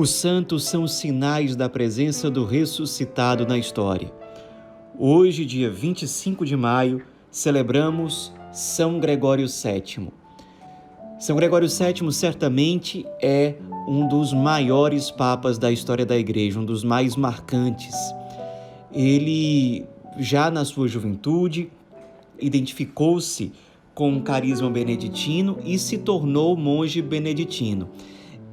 Os santos são sinais da presença do ressuscitado na história. Hoje, dia 25 de maio, celebramos São Gregório VII. São Gregório VII certamente é um dos maiores papas da história da Igreja, um dos mais marcantes. Ele, já na sua juventude, identificou-se com o carisma beneditino e se tornou monge beneditino.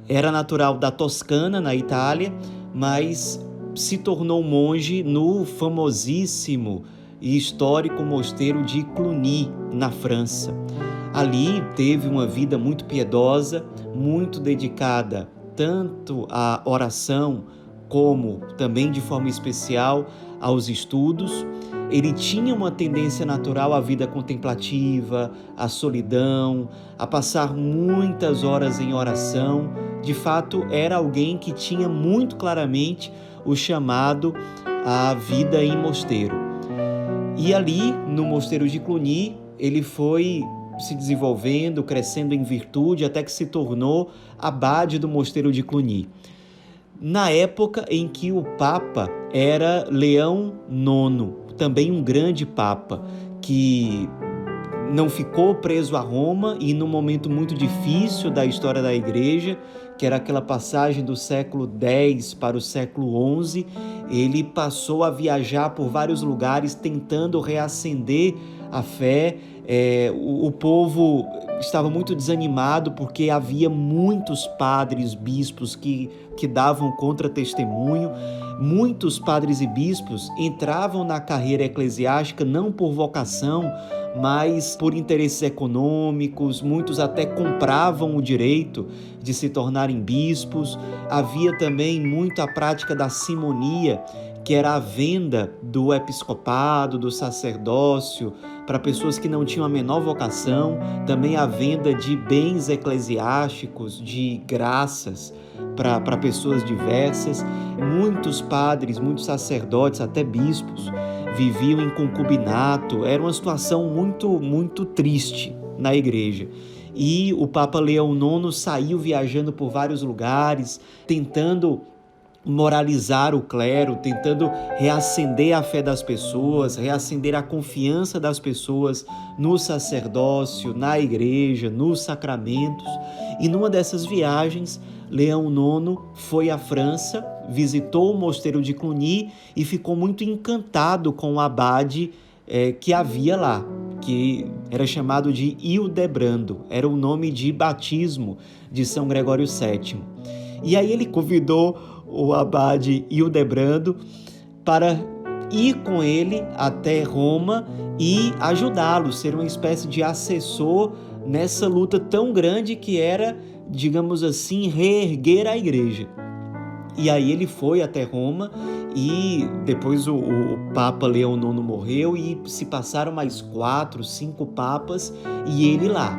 Era natural da Toscana, na Itália, mas se tornou monge no famosíssimo e histórico mosteiro de Cluny, na França. Ali teve uma vida muito piedosa, muito dedicada tanto à oração como também de forma especial aos estudos. Ele tinha uma tendência natural à vida contemplativa, à solidão, a passar muitas horas em oração. De fato, era alguém que tinha muito claramente o chamado à vida em mosteiro. E ali, no mosteiro de Cluny, ele foi se desenvolvendo, crescendo em virtude, até que se tornou abade do mosteiro de Cluny na época em que o Papa era Leão IX, também um grande Papa, que não ficou preso a Roma e num momento muito difícil da história da Igreja, que era aquela passagem do século X para o século XI, ele passou a viajar por vários lugares tentando reacender a fé. É, o, o povo estava muito desanimado porque havia muitos padres, bispos que, que davam contra-testemunho. Muitos padres e bispos entravam na carreira eclesiástica não por vocação, mas por interesses econômicos, muitos até compravam o direito de se tornarem bispos. Havia também muito a prática da simonia, que era a venda do episcopado, do sacerdócio, para pessoas que não tinham a menor vocação, também a venda de bens eclesiásticos, de graças para pessoas diversas. Muitos padres, muitos sacerdotes, até bispos, viviam em concubinato. Era uma situação muito, muito triste na igreja. E o Papa Leão IX saiu viajando por vários lugares, tentando moralizar o clero, tentando reacender a fé das pessoas, reacender a confiança das pessoas no sacerdócio, na igreja, nos sacramentos. E numa dessas viagens, Leão IX foi à França, visitou o mosteiro de Cluny e ficou muito encantado com o abade é, que havia lá, que era chamado de Hildebrando, era o nome de batismo de São Gregório VII. E aí ele convidou o abade Hildebrando para ir com ele até Roma e ajudá-lo, ser uma espécie de assessor nessa luta tão grande que era digamos assim, reerguer a igreja. E aí ele foi até Roma e depois o, o, Papa Leão IX morreu e se passaram mais quatro, cinco papas e ele lá,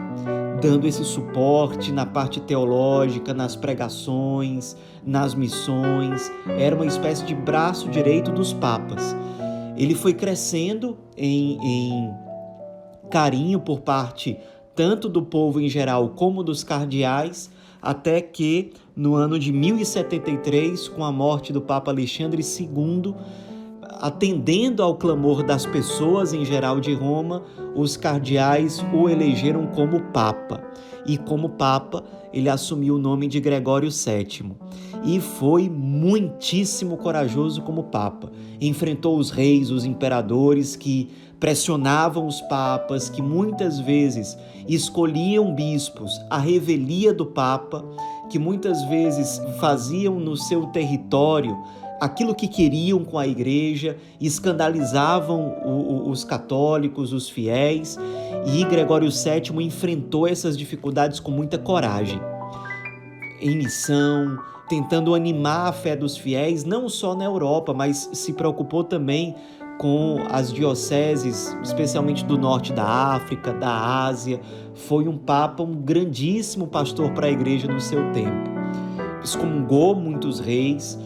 dando esse suporte na parte teológica, nas pregações, nas missões. Era uma espécie de braço direito dos papas. Ele foi crescendo em, em carinho por parte tanto do povo em geral como dos cardeais, até que no ano de 1073, com a morte do Papa Alexandre II, atendendo ao clamor das pessoas em geral de Roma, os cardeais o elegeram como Papa. E como Papa, ele assumiu o nome de Gregório VII. E foi muitíssimo corajoso como Papa. Enfrentou os reis, os imperadores que pressionavam os papas, que muitas vezes escolhiam bispos à revelia do Papa, que muitas vezes faziam no seu território aquilo que queriam com a igreja, escandalizavam os católicos, os fiéis, e Gregório VII enfrentou essas dificuldades com muita coragem. Em missão, tentando animar a fé dos fiéis, não só na Europa, mas se preocupou também com as dioceses, especialmente do norte da África, da Ásia. Foi um papa, um grandíssimo pastor para a igreja no seu tempo. Excomungou muitos reis,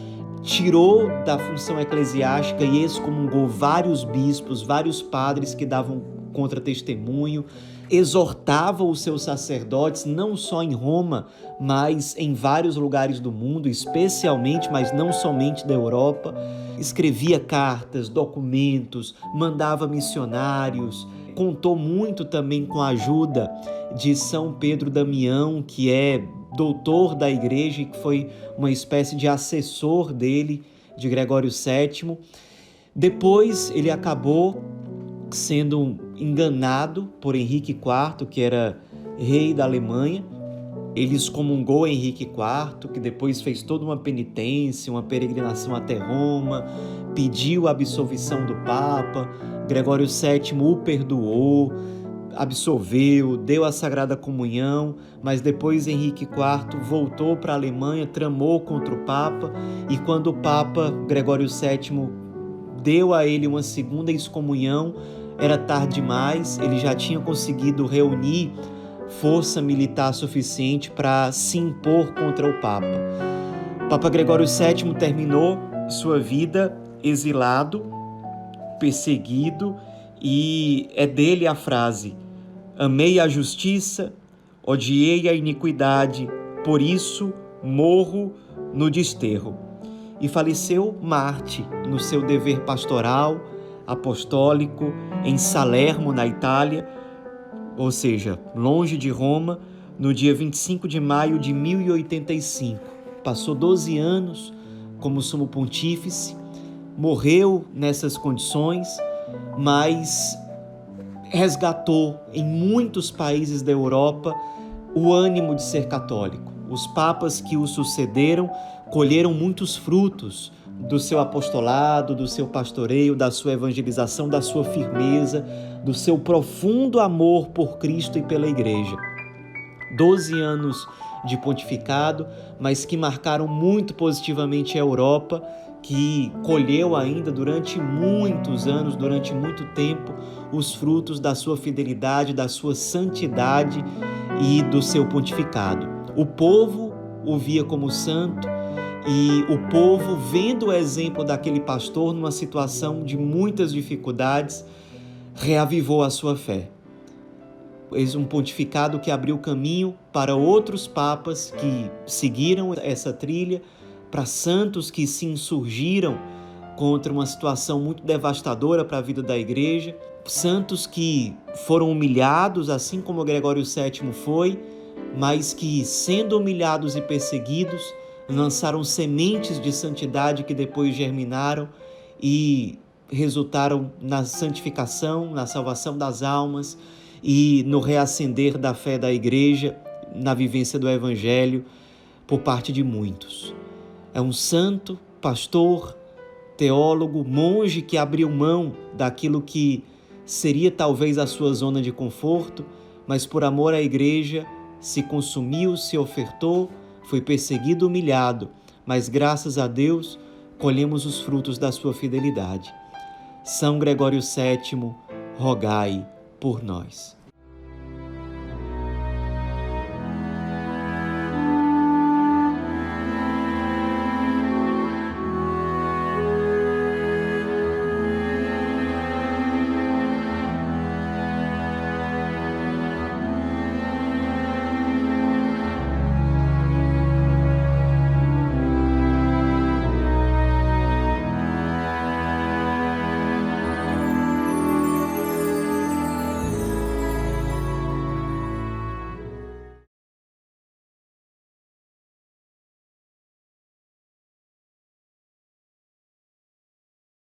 tirou da função eclesiástica e excomungou vários bispos, vários padres que davam contra-testemunho, exortava os seus sacerdotes, não só em Roma, mas em vários lugares do mundo, especialmente, mas não somente da Europa. Escrevia cartas, documentos, mandava missionários, contou muito também com a ajuda de São Pedro Damião, que é doutor da igreja e que foi uma espécie de assessor dele, de Gregório VII. Depois ele acabou sendo enganado por Henrique IV, que era rei da Alemanha. Ele excomungou Henrique IV, que depois fez toda uma penitência, uma peregrinação até Roma, pediu a absolvição do Papa. Gregório VII o perdoou, absolveu, deu a Sagrada Comunhão, mas depois Henrique IV voltou para a Alemanha, tramou contra o Papa, e quando o Papa Gregório VII deu a ele uma segunda excomunhão, era tarde demais, ele já tinha conseguido reunir força militar suficiente para se impor contra o Papa. Papa Gregório VII terminou sua vida exilado, perseguido, e é dele a frase: Amei a justiça, odiei a iniquidade, por isso morro no desterro. E faleceu Marte no seu dever pastoral, apostólico, em Salermo, na Itália, ou seja, longe de Roma, no dia 25 de maio de 1085. Passou 12 anos como sumo pontífice, morreu nessas condições, mas resgatou em muitos países da Europa o ânimo de ser católico. Os papas que o sucederam colheram muitos frutos do seu apostolado, do seu pastoreio, da sua evangelização, da sua firmeza, do seu profundo amor por Cristo e pela Igreja. Doze anos de pontificado, mas que marcaram muito positivamente a Europa que colheu ainda durante muitos anos, durante muito tempo, os frutos da sua fidelidade, da sua santidade e do seu pontificado. O povo o via como santo e o povo, vendo o exemplo daquele pastor numa situação de muitas dificuldades, reavivou a sua fé. Eis um pontificado que abriu caminho para outros papas que seguiram essa trilha para santos que se insurgiram contra uma situação muito devastadora para a vida da igreja, santos que foram humilhados, assim como Gregório VII foi, mas que, sendo humilhados e perseguidos, lançaram sementes de santidade que depois germinaram e resultaram na santificação, na salvação das almas e no reacender da fé da igreja, na vivência do evangelho por parte de muitos. É um santo, pastor, teólogo, monge que abriu mão daquilo que seria talvez a sua zona de conforto, mas por amor à igreja se consumiu, se ofertou, foi perseguido, humilhado, mas graças a Deus colhemos os frutos da sua fidelidade. São Gregório VII, rogai por nós.